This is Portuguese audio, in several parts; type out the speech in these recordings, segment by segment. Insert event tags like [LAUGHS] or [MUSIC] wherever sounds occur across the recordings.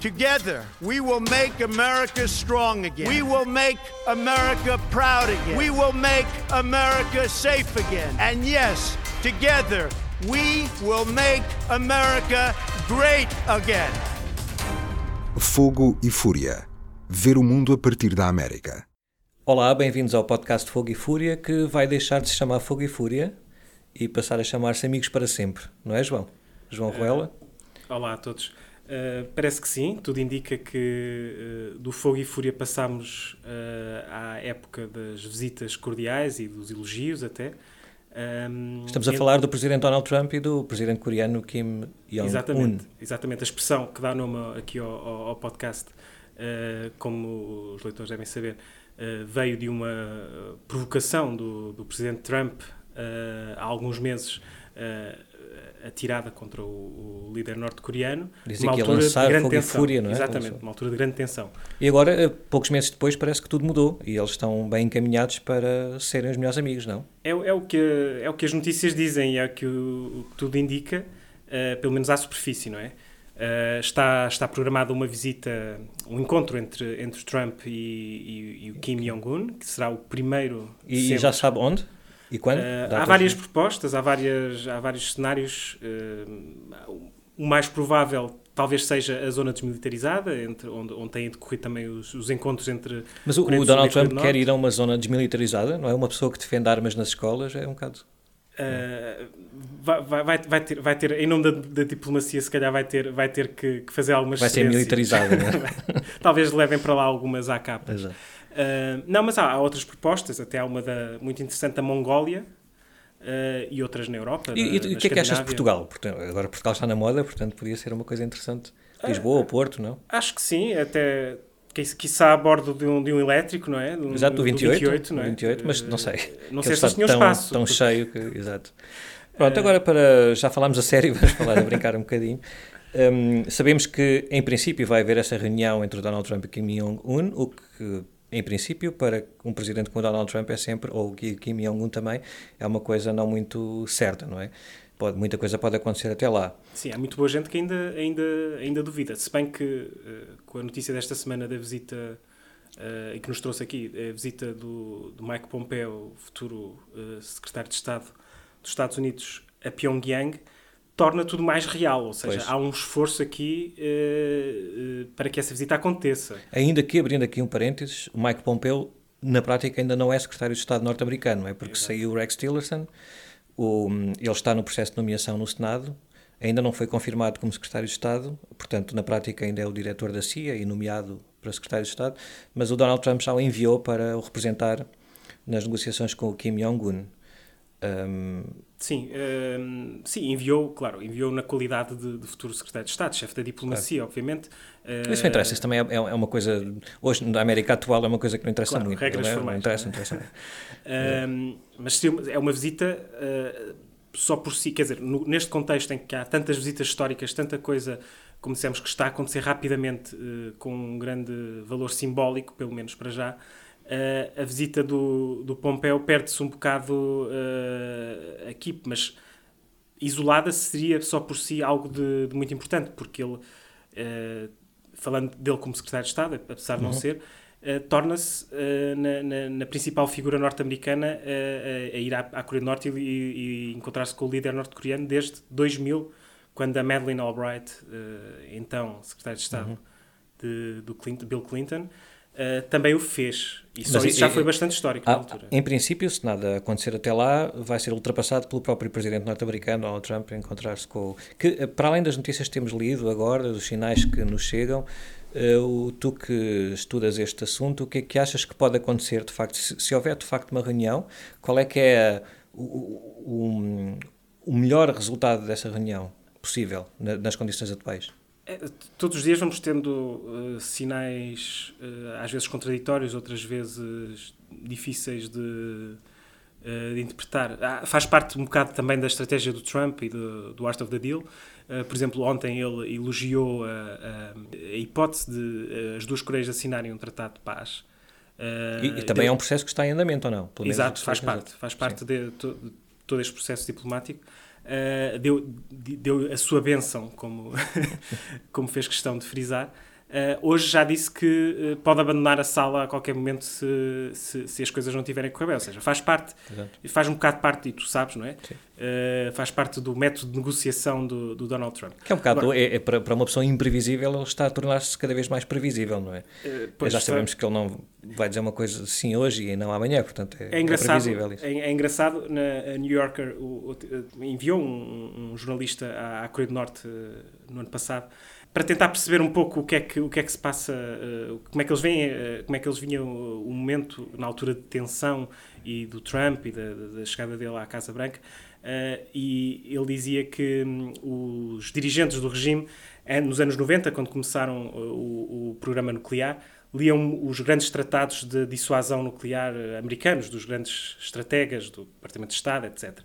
Together, we will make America strong again. We will make America proud again. We will make America safe again. And yes, together, we will make America great again. Fogo e Fúria. Ver o mundo a partir da América. Olá, bem-vindos ao podcast Fogo e Fúria, que vai deixar de se chamar Fogo e Fúria e passar a chamar-se Amigos para Sempre, não é, João? João Ruela? Olá a todos. Uh, parece que sim, tudo indica que uh, do Fogo e Fúria passámos uh, à época das visitas cordiais e dos elogios até. Um, Estamos a falar do presidente Donald Trump e do presidente coreano Kim Jong-un. Exatamente, exatamente. A expressão que dá nome aqui ao, ao, ao podcast, como os leitores devem saber, veio de uma provocação do, do presidente Trump há alguns meses atirada contra o, o líder norte-coreano. Dizem uma que altura lançar de grande fogo tensão. e fúria, não é? Exatamente, uma altura de grande tensão. E agora, eh, poucos meses depois, parece que tudo mudou e eles estão bem encaminhados para serem os melhores amigos, não? É, é, o, que, é o que as notícias dizem, é o que, o, o tudo indica, uh, pelo menos à superfície, não é? Uh, está, está programada uma visita, um encontro entre, entre Trump e, e, e o Kim Jong-un, que será o primeiro. E, já sabe onde? E quando? Uh, há várias propostas, há, várias, há vários cenários. Uh, o mais provável talvez seja a zona desmilitarizada, entre, onde, onde têm decorrido também os, os encontros entre. Mas o, o Donald Trump quer ir a uma zona desmilitarizada, não é? Uma pessoa que defende armas nas escolas é um bocado. Uh, vai, vai, vai, ter, vai ter, em nome da, da, diplomacia, se calhar vai ter, vai ter que, que fazer algumas. Vai ser militarizada, não é? [LAUGHS] Talvez levem para lá algumas AKs. Exato. Uh, não, mas há, há, outras propostas, até há uma da, muito interessante da Mongólia uh, e outras na Europa. E, o que é que achas de Portugal? Portanto, agora Portugal está na moda, portanto podia ser uma coisa interessante. Lisboa ou Porto, não? Acho que sim, até quiçá a bordo de um, de um elétrico, não é? Um, exato, do 28, do 28, não é? 28 mas não sei. Não sei se eles tinham espaço. Tão porque... cheio que... Exato. Pronto, agora para... Já falámos a sério, [LAUGHS] vamos falar a brincar um bocadinho. Um, sabemos que, em princípio, vai haver essa reunião entre o Donald Trump e Kim Jong-un, o que em princípio, para um presidente como Donald Trump é sempre, ou Kim Jong-un também, é uma coisa não muito certa, não é? Pode, muita coisa pode acontecer até lá. Sim, há muito boa gente que ainda, ainda, ainda duvida. Se bem que, uh, com a notícia desta semana da visita, uh, e que nos trouxe aqui, a visita do, do Mike Pompeo, futuro uh, secretário de Estado dos Estados Unidos, a Pyongyang, torna tudo mais real, ou seja, pois. há um esforço aqui uh, uh, para que essa visita aconteça. Ainda que, abrindo aqui um parênteses, o Mike Pompeo, na prática, ainda não é secretário de Estado norte-americano, é porque Exato. saiu o Rex Tillerson, o, ele está no processo de nomeação no Senado, ainda não foi confirmado como secretário de Estado, portanto, na prática, ainda é o diretor da CIA e nomeado para secretário de Estado, mas o Donald Trump já o enviou para o representar nas negociações com o Kim Jong-un. Um, sim, um, sim, enviou, claro, enviou na qualidade de, de futuro secretário de Estado, chefe da diplomacia, claro. obviamente. Uh, isso não interessa, isso também é, é, é, uma coisa, hoje na América atual é uma coisa que não interessa claro, muito. regras não, é? formais. Não interessa, não interessa. [LAUGHS] um, mas é uma visita uh, só por si, quer dizer, no, neste contexto em que há tantas visitas históricas, tanta coisa, como dissemos, que está a acontecer rapidamente, uh, com um grande valor simbólico, pelo menos para já, uh, a visita do, do Pompeu perde-se um bocado uh, aqui, mas isolada seria só por si algo de, de muito importante, porque ele, uh, falando dele como secretário de Estado, apesar de não uhum. ser, torna-se na, na, na, principal figura norte-americana a ir à, à, Coreia do Norte e, e, e encontrar-se com o líder norte-coreano desde 2000, quando a Madeleine Albright, então secretária de Estado uhum. de, do Clinton, Bill Clinton, Uh, também o fez. E só Mas, isso já foi bastante histórico na altura. Em princípio, se nada acontecer até lá, vai ser ultrapassado pelo próprio presidente norte-americano, Donald Trump, encontrar-se com. Que, eh, para além das notícias que temos lido agora, dos sinais que nos chegam, uh, tu que estudas este assunto, o que é que achas que pode acontecer, de facto? Se, se houver, de facto, uma reunião, qual é que é o, o, o melhor resultado dessa reunião possível na, nas condições atuais? É, todos os dias vamos tendo uh, sinais, uh, às vezes contraditórios, outras vezes difíceis de, uh, de interpretar. Ah, faz parte um bocado também da estratégia do Trump e do, do Art of the Deal. por exemplo, ontem ele elogiou a, a, a hipótese de as duas Coreias assinarem um tratado de paz. E, e, também de... é um processo que está em andamento, ou não? Exato, faz parte. Faz parte de, de, de todo este processo diplomático. Uh, deu, deu a sua benção, como, [LAUGHS] como fez questão de frisar. Uh, hoje já disse que uh, pode abandonar a sala a qualquer momento se, se, se as coisas não tiverem correr bem. Ou seja, faz parte, Exato. faz um bocado parte, e tu sabes, não é? Uh, faz parte do método de negociação do, do Donald Trump. Que é um bocado, Agora, é, é para, para, uma pessoa imprevisível, ele está a tornar-se cada vez mais previsível, não é? já sabemos que ele não vai dizer uma coisa sim hoje e não amanhã, portanto é, é, engraçado, é previsível isso. É, é engraçado, na New Yorker o, o, enviou um, um, jornalista à, à Coreia do Norte no ano passado para tentar perceber um pouco o que é que, o que, é que se passa, uh, como é que eles veem, uh, como é que eles vinham o, momento na altura de tensão e do Trump e da, da chegada dele à Casa Branca. Uh, e ele dizia que um, os dirigentes do regime, nos anos 90, quando começaram o, o programa nuclear, liam os grandes tratados de dissuasão nuclear americanos, dos grandes estrategas do Departamento de Estado, etc.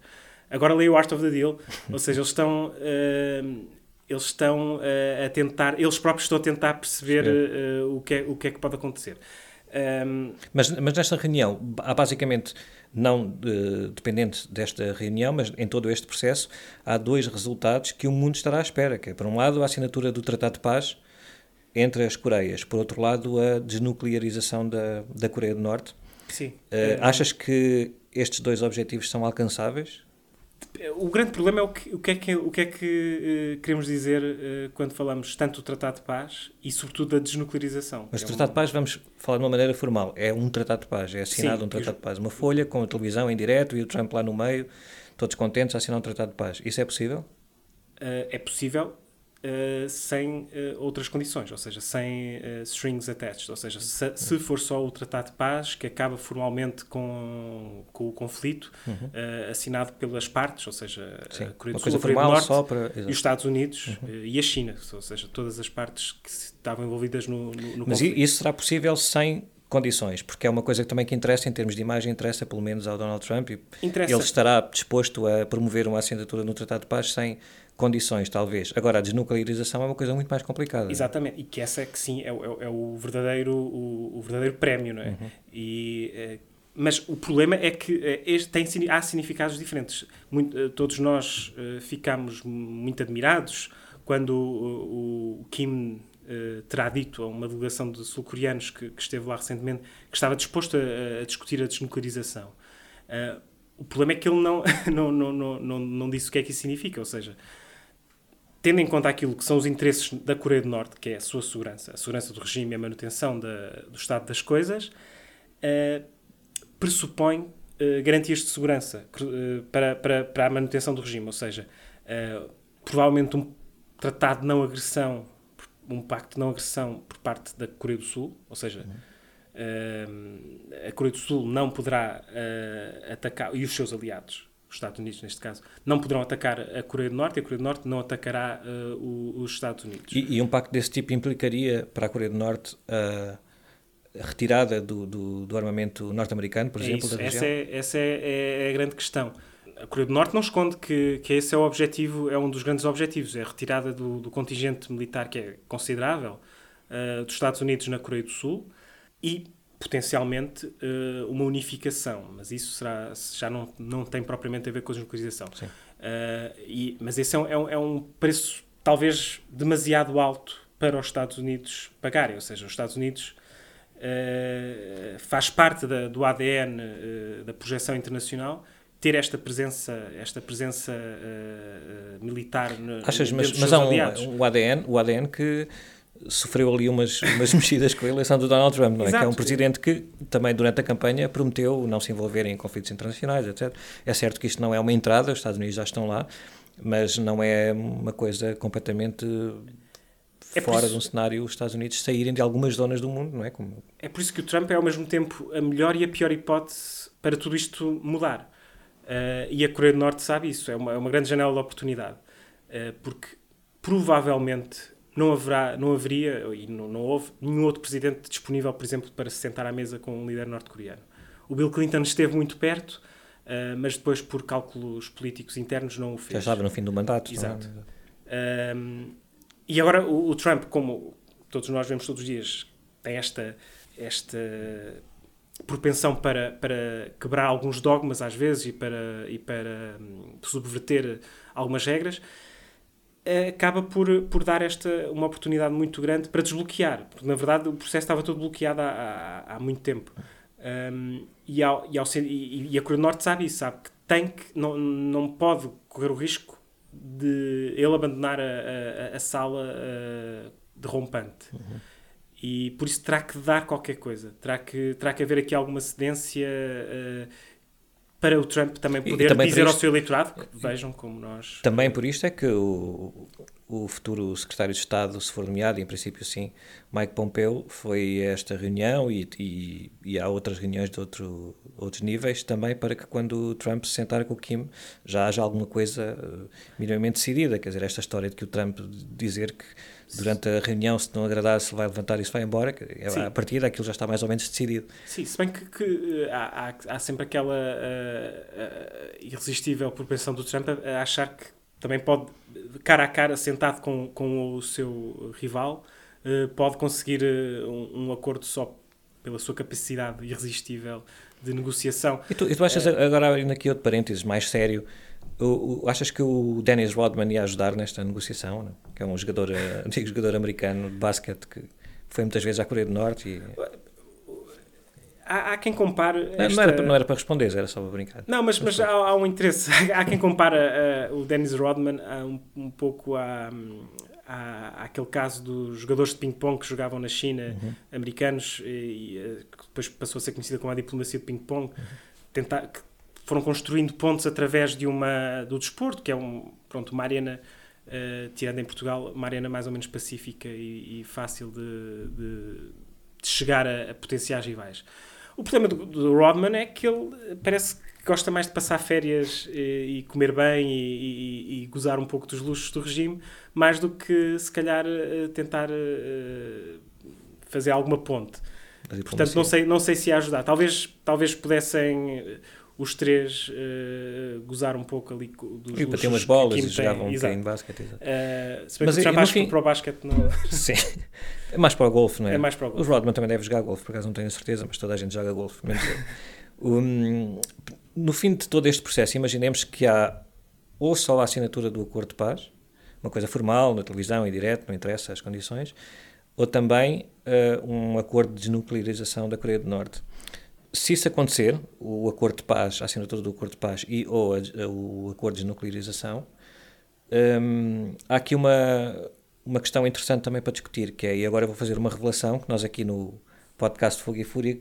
Agora leio o Art of the Deal, ou seja, eles estão uh, eles estão uh, a tentar, eles próprios estão a tentar perceber uh, o, que é, o que é que pode acontecer. Um... Mas, mas nesta reunião, há basicamente, não de, dependente desta reunião, mas em todo este processo, há dois resultados que o mundo estará à espera, que é, por um lado, a assinatura do Tratado de Paz entre as Coreias, por outro lado, a desnuclearização da, da Coreia do Norte. Sim. Uh, achas que estes dois objetivos são alcançáveis? O grande problema é o que, o que é que, o que, é que uh, queremos dizer uh, quando falamos tanto do Tratado de Paz e, sobretudo, da desnuclearização. Mas o é Tratado um... de Paz, vamos falar de uma maneira formal, é um Tratado de Paz, é assinado Sim, um Tratado de Paz, uma folha com a televisão em direto e o Trump lá no meio, todos contentes a assinar um Tratado de Paz. Isso é possível? Uh, é possível, Uh, sem uh, outras condições, ou seja, sem uh, strings attached. Ou seja, se, se, for só o Tratado de Paz, que acaba formalmente com, com o conflito, uhum. assinado pelas partes, ou seja, Sim, a Coreia do Sul, a Coreia do Norte para... e os Estados Unidos uhum. e a China, ou seja, todas as partes que estavam envolvidas no, no, no Mas conflito. isso será possível sem condições, porque é uma coisa que também que interessa em termos de imagem, interessa pelo menos ao Donald Trump e interessa. ele estará disposto a promover uma assinatura no Tratado de Paz sem condições, talvez. Agora, a desnuclearização é uma coisa muito mais complicada. Exatamente, e que essa é que sim é, é, é o, verdadeiro, o, o, verdadeiro prémio, não é? Uhum. E, é, mas o problema é que é, este tem, há significados diferentes. Muito, eh, todos nós ficamos muito admirados quando o, o Kim uh, terá dito a uma delegação de sul-coreanos que, que, esteve lá recentemente que estava disposto a, a discutir a desnuclearização. Uh, o problema é que ele não, [LAUGHS] não, não, não, não, não disse o que é que isso significa, ou seja, tendo em conta aquilo que são os interesses da Coreia do Norte, que é a sua segurança, a segurança do regime e a manutenção da, do estado das coisas, uh, pressupõe uh, garantias de segurança uh, para, para, para a manutenção do regime. Ou seja, provavelmente um tratado de não agressão, um pacto de não agressão por parte da Coreia do Sul, ou seja. Uhum. a Coreia do Sul não poderá atacar, e os seus aliados, os Estados Unidos neste caso, não poderão atacar a Coreia do Norte e a Coreia do Norte não atacará uh, os Estados Unidos. E, e, um pacto desse tipo implicaria para a Coreia do Norte uh, a retirada do, do, do armamento norte-americano, por é exemplo, isso. da região? Essa, é, essa é, é, a grande questão. A Coreia do Norte não esconde que, que esse é o objetivo, é um dos grandes objetivos, é a retirada do, do contingente militar que é considerável uh, dos Estados Unidos na Coreia do Sul e potencialmente uh, uma unificação, mas isso será, já não, não tem propriamente a ver com a desnuclearização. Uh, e, mas esse é um, é, um, é um, preço talvez demasiado alto para os Estados Unidos pagarem, ou seja, os Estados Unidos uh, faz parte da, do ADN da projeção internacional ter esta presença, esta presença militar Achas, mas, mas há um, um ADN, o ADN que sofreu ali umas, umas [LAUGHS] mexidas com a eleição do Donald Trump, não é? Que é um presidente que também durante a campanha prometeu não se envolver em conflitos internacionais, etc. É certo que isto não é uma entrada, os Estados Unidos já estão lá, mas não é uma coisa completamente é fora isso, de um cenário os Estados Unidos saírem de algumas zonas do mundo, não é? Como... É por isso que o Trump é ao mesmo tempo a melhor e a pior hipótese para tudo isto mudar. Uh, e a Coreia do Norte sabe isso, é uma, é uma grande janela de oportunidade. Uh, porque provavelmente não, haverá, não haveria, e não, não houve, nenhum outro presidente disponível, por exemplo, para se sentar à mesa com um líder norte-coreano. O Bill Clinton esteve muito perto, uh, mas depois, por cálculos políticos internos, não o fez. Já estava no fim do mandato. É? Exato. Um, e agora o, o, Trump, como todos nós vemos todos os dias, tem esta, esta propensão para, para quebrar alguns dogmas às vezes e para, e para um, subverter algumas regras acaba por, por dar esta uma oportunidade muito grande para desbloquear, porque na verdade o processo estava todo bloqueado há, há, há muito tempo. Um, e, ao, e, ao, e, e, a Coreia do Norte sabe isso, sabe que tem que, não, não pode correr o risco de ele abandonar a, a, a sala uh, derrompante. Uhum. E por isso terá que dar qualquer coisa, terá que, terá que haver aqui alguma cedência uh, para o Trump também poder também dizer isto, ao seu eleitorado que vejam como nós. Também por isto é que o, o futuro secretário de Estado, se for nomeado, em princípio sim, Mike Pompeo, foi a esta reunião e, e, e há outras reuniões de outro, outros níveis também para que quando o Trump se sentar com o Kim já haja alguma coisa uh, minimamente decidida. Quer dizer, esta história de que o Trump dizer que durante a reunião, se não agradar, se vai levantar e se vai embora, é, a partir daquilo já está mais ou menos decidido. Sim, se bem que, que há, há, há, sempre aquela uh, uh, irresistível propensão do Trump a, a achar que também pode, cara a cara, sentado com, com o seu rival, uh, pode conseguir um, um, acordo só pela sua capacidade irresistível de negociação. E tu, e tu achas, agora abrindo aqui outro parênteses mais sério, o, o, achas que o Dennis Rodman ia ajudar nesta negociação? Não? Que é um jogador, [LAUGHS] antigo jogador americano de basquete que foi muitas vezes à Coreia do Norte e há, há quem compare. Esta... Não, era, não, era, para responder, era só para brincar. Não, mas, mas há, há um interesse. [LAUGHS] há quem compara uh, o Dennis Rodman a um, um pouco a, a, àquele caso dos jogadores de ping-pong que jogavam na China, uhum. americanos, e, e, eh, que depois passou a ser conhecida como a diplomacia de ping-pong, uhum. tentar, que foram construindo pontos através de uma, do desporto, que é um, pronto, uma arena. Uh, tirando em Portugal, uma arena mais ou menos pacífica e, e fácil de, de, de chegar a, a potenciais rivais. O problema do, do Rodman é que ele parece que gosta mais de passar férias e, e comer bem e, e, e, gozar um pouco dos luxos do regime, mais do que se calhar eh, tentar uh, fazer alguma ponte. Portanto, não sei, não sei se ia ajudar. Talvez, talvez pudessem eh, os três uh, gozar um pouco ali dos E bater umas bolas e jogavam um bocadinho de basquete. Uh, se bem Mas, que fim... para o basquete não... [LAUGHS] Sim. É mais para o golfe, não é? É mais para o golfe. O Rodman também deve jogar golfe, por acaso não tenho certeza, mas toda a gente joga golfe. [LAUGHS] um, no fim de todo este processo, imaginemos que há ou só a assinatura do acordo de paz, uma coisa formal, na televisão, em direto, não interessa as condições, ou também uh, um acordo de desnuclearização da Coreia do Norte se isso acontecer, o acordo de paz, a assinatura do acordo de paz e ou a, o acordo de desnuclearização, hum, há aqui uma, uma questão interessante também para discutir, que é, e agora vou fazer uma revelação, que nós aqui no podcast Fogo e Fúria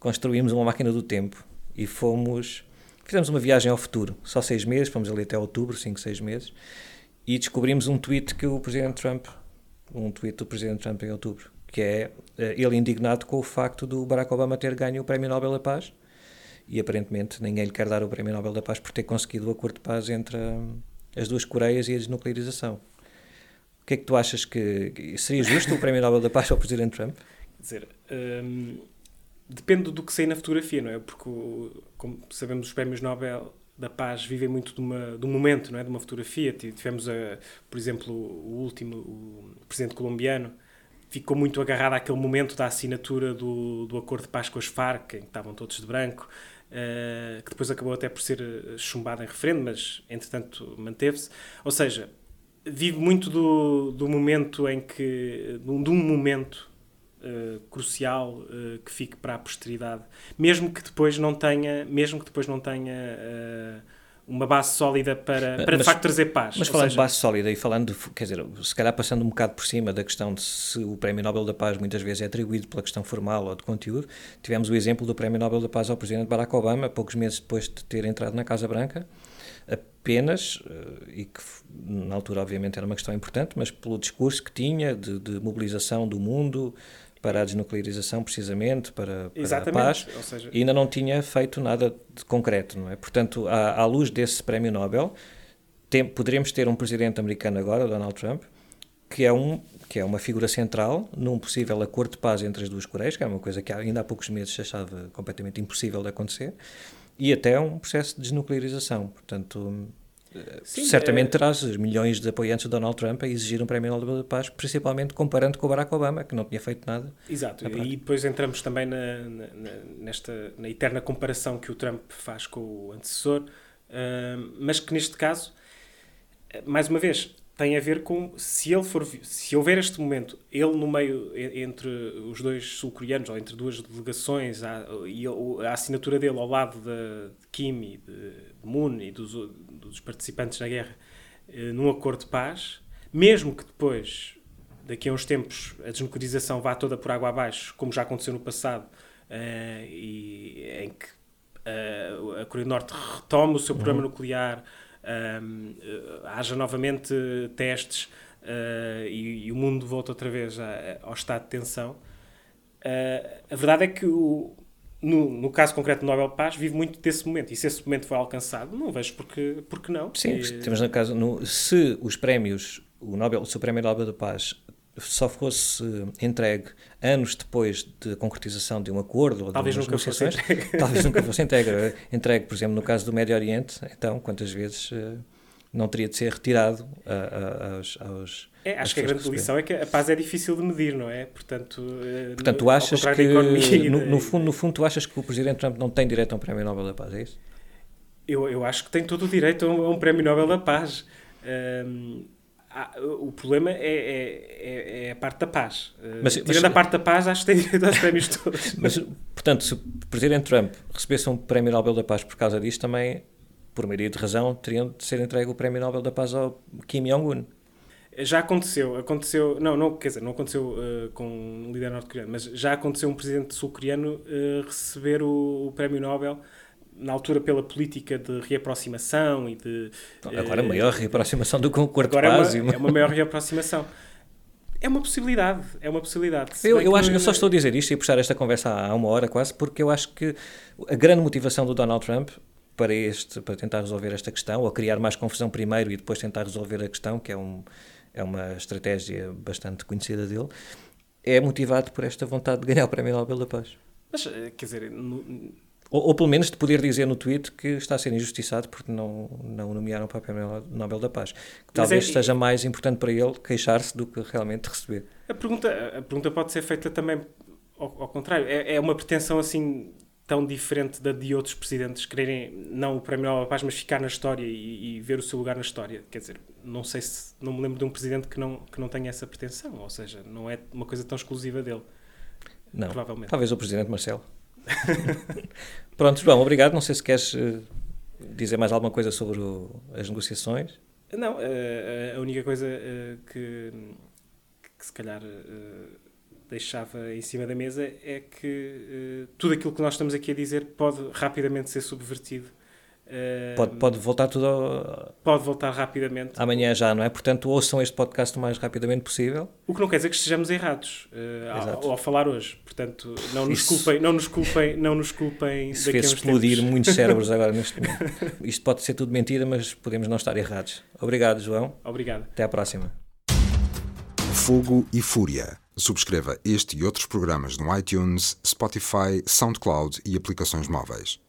construímos uma máquina do tempo e fomos, fizemos uma viagem ao futuro, só seis meses, fomos ali até outubro, cinco, seis meses, e descobrimos um tweet que o Presidente Trump, um tweet do Presidente Trump em outubro, que é eh, ele indignado com o facto do Barack Obama ter ganho o Prémio Nobel da Paz e aparentemente ninguém lhe quer dar o Prémio Nobel da Paz por ter conseguido o acordo de paz entre hum, as duas Coreias e a desnuclearização. O que é que tu achas que seria justo o Prémio Nobel da Paz ao Presidente Trump? Quer dizer, hum, depende do que sai na fotografia, não é? Porque, como sabemos, os Prémios Nobel da Paz vivem muito de, uma, de um momento, não é? De uma fotografia. Tivemos, a, por exemplo, o último, o presidente colombiano, ficou muito agarrado àquele momento da assinatura do, do acordo de paz com as Farc, em que estavam todos de branco, uh, que depois acabou até por ser eh, chumbado em referendo, mas entretanto manteve-se. Ou seja, vive muito do, do momento em que. de um, momento uh, crucial uh, que fique para a posteridade, mesmo que depois não tenha, mesmo que depois não tenha uma base sólida para, para mas, de facto trazer paz. Mas falando seja... de base sólida e falando, de, quer dizer, se calhar passando um bocado por cima da questão de se o Prémio Nobel da Paz muitas vezes é atribuído pela questão formal ou de conteúdo, tivemos o exemplo do Prémio Nobel da Paz ao Presidente Barack Obama, poucos meses depois de ter entrado na Casa Branca, apenas, eh, e que na altura obviamente era uma questão importante, mas pelo discurso que tinha de, de mobilização do mundo, para a desnuclearização, precisamente, para, para a paz, seja... e ainda não tinha feito nada de concreto, não é? Portanto, à, à luz desse prémio Nobel, tem, poderemos ter um presidente americano agora, Donald Trump, que é, um, que é uma figura central num possível acordo de paz entre as duas Coreias, que é uma coisa que ainda há poucos meses se achava completamente impossível de acontecer, e até um processo de desnuclearização. Portanto, Sim, certamente é... terás milhões de apoiantes de Donald Trump a exigir um prémio Nobel da Paz, principalmente comparando com o Barack Obama, que não tinha feito nada. Exato, e depois entramos também na, na, nesta, na eterna comparação que o Trump faz com o antecessor, uh, mas que neste caso, mais uma vez, tem a ver com se ele for se houver este momento ele no meio entre os dois sul-coreanos ou entre duas delegações a, e a assinatura dele ao lado de, Kim e de Moon e dos, dos participantes na guerra eh, num acordo de paz mesmo que depois daqui a uns tempos a desnuclearização vá toda por água abaixo como já aconteceu no passado uh, e em que uh, a Coreia do Norte retome o seu programa uhum. nuclear um, haja novamente testes uh, e, e, o mundo volta outra vez a, ao estado de tensão. Uh, a verdade é que o, no, no, caso concreto do Nobel Paz, vive muito desse momento. E se esse momento foi alcançado, não vejo porque, porque não. Sim, e... temos na casa, no, se os prémios, o, Nobel, o seu prémio Nobel da Paz só fosse entregue anos depois da concretização de um acordo ou talvez de nunca fosse talvez nunca fosse [LAUGHS] entregue. entregue, por exemplo, no caso do Médio Oriente, então, quantas vezes uh, não teria de ser retirado uh, aos, aos é, acho que a grande lição é que a paz é difícil de medir, não é? Portanto, uh, Portanto tu achas que, economia, no, no, fundo, no fundo, tu achas que o Presidente Trump não tem direito a um Prémio Nobel da Paz, é isso? Eu, eu acho que tem todo o direito a um, a um Prémio Nobel da Paz. Um, ah, o problema é, é, é, é, a parte da paz. Eh, mas, Tirando mas, a parte da paz, acho que tem [LAUGHS] aos prémios todos. Mas, portanto, se o Presidente Trump recebesse um Prémio Nobel da Paz por causa disso, também, por maioria de razão, teriam de ser entregue o Prémio Nobel da Paz ao Kim Jong-un. Já aconteceu, aconteceu, não, não, quer dizer, não aconteceu uh, com um líder norte-coreano, mas já aconteceu um presidente sul-coreano uh, receber o, o Prémio Nobel na altura pela política de reaproximação e de... Agora uh, maior reaproximação do que um quarto agora É uma, é uma maior reaproximação. É uma possibilidade, é uma possibilidade. eu, eu, acho, eu só estou a dizer isto e a puxar esta conversa há uma hora quase, porque eu acho que a grande motivação do Donald Trump para, este, para tentar resolver esta questão, ou criar mais confusão primeiro e depois tentar resolver a questão, que é, um, é uma estratégia bastante conhecida dele, é motivado por esta vontade de ganhar o Prémio Nobel da Paz. Mas, eh, quer dizer, no, ou, ou, pelo menos de poder dizer no tweet que está a ser injustiçado porque não, não nomearam para o Prémio Nobel da Paz. Que talvez é, seja mais importante para ele queixar-se do que realmente receber. A pergunta, a pergunta pode ser feita também ao, ao contrário. É, é, uma pretensão assim tão diferente da de outros presidentes quererem não o Prémio Nobel da Paz, mas ficar na história e, e, ver o seu lugar na história. Quer dizer, não sei se não me lembro de um presidente que não que não tenha essa pretensão, ou seja, não é uma coisa tão exclusiva dele. Não, provavelmente. Talvez o presidente Marcelo. [LAUGHS] Pronto, João, obrigado. Não sei se queres uh, dizer mais alguma coisa sobre o, as negociações. Não, uh, a única coisa que, que, se calhar deixava em cima da mesa é que tudo aquilo que nós estamos aqui a dizer pode rapidamente ser subvertido Pode, pode voltar tudo ao... Pode voltar rapidamente. Amanhã já, não é? Portanto, ouçam este podcast o mais rapidamente possível. O que não quer dizer que estejamos errados uh, ao, ao, falar hoje. Portanto, não nos Isso... culpem, não nos culpem, não nos culpem Isso fez explodir tempos. muitos cérebros [LAUGHS] agora neste momento. Isto pode ser tudo mentira, mas podemos não estar errados. Obrigado, João. Obrigado. Até à próxima. Fogo e Fúria. Subscreva este e outros programas no iTunes, Spotify, SoundCloud e aplicações móveis.